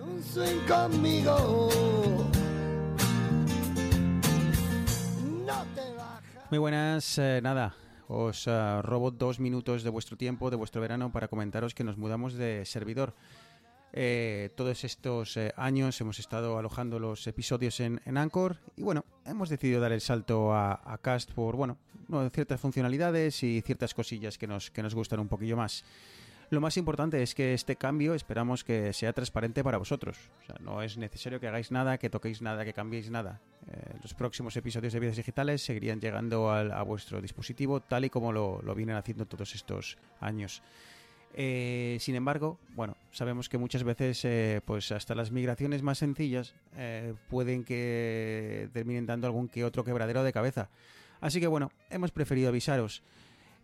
Un swing conmigo. No te bajas. Muy buenas, eh, nada, os eh, robo dos minutos de vuestro tiempo, de vuestro verano, para comentaros que nos mudamos de servidor. Eh, todos estos eh, años hemos estado alojando los episodios en, en Anchor y bueno, hemos decidido dar el salto a, a Cast por, bueno, no, ciertas funcionalidades y ciertas cosillas que nos, que nos gustan un poquillo más. Lo más importante es que este cambio esperamos que sea transparente para vosotros. O sea, no es necesario que hagáis nada, que toquéis nada, que cambiéis nada. Eh, los próximos episodios de Vidas Digitales seguirían llegando al- a vuestro dispositivo tal y como lo, lo vienen haciendo todos estos años. Eh, sin embargo, bueno, sabemos que muchas veces, eh, pues hasta las migraciones más sencillas eh, pueden que terminen dando algún que otro quebradero de cabeza. Así que bueno, hemos preferido avisaros.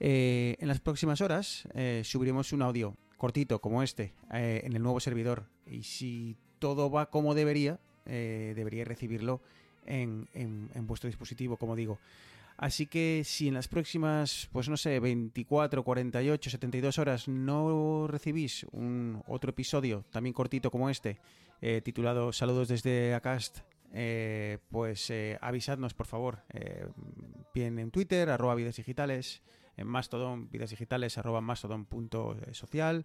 Eh, en las próximas horas eh, subiremos un audio cortito como este eh, en el nuevo servidor y si todo va como debería, debería recibirlo en, vuestro dispositivo, como digo. Así que si en las próximas, pues no sé, 24, 48, 72 horas no recibís un otro episodio también cortito como este, titulado Saludos desde Acast, eh, pues avisadnos por favor, bien en Twitter, arroba vidas digitales, en Mastodon, vidas digitales, arroba mastodon.social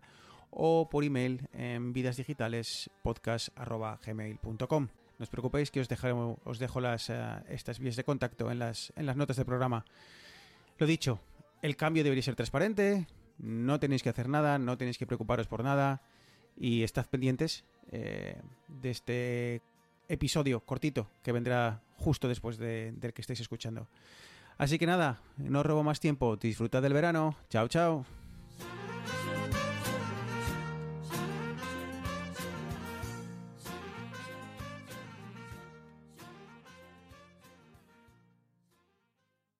o por email en vidasdigitales podcast arroba gmail.com. No os preocupéis que os, dejaré- os dejo las, eh, estas vías de contacto en las, en las notas del programa. Lo dicho, el cambio debería ser transparente, no tenéis que hacer nada, no tenéis que preocuparos por nada y estad pendientes eh, de este episodio cortito que vendrá justo después de- del que estáis escuchando. Así que nada, no robo más tiempo, disfrutad del verano, chao chao.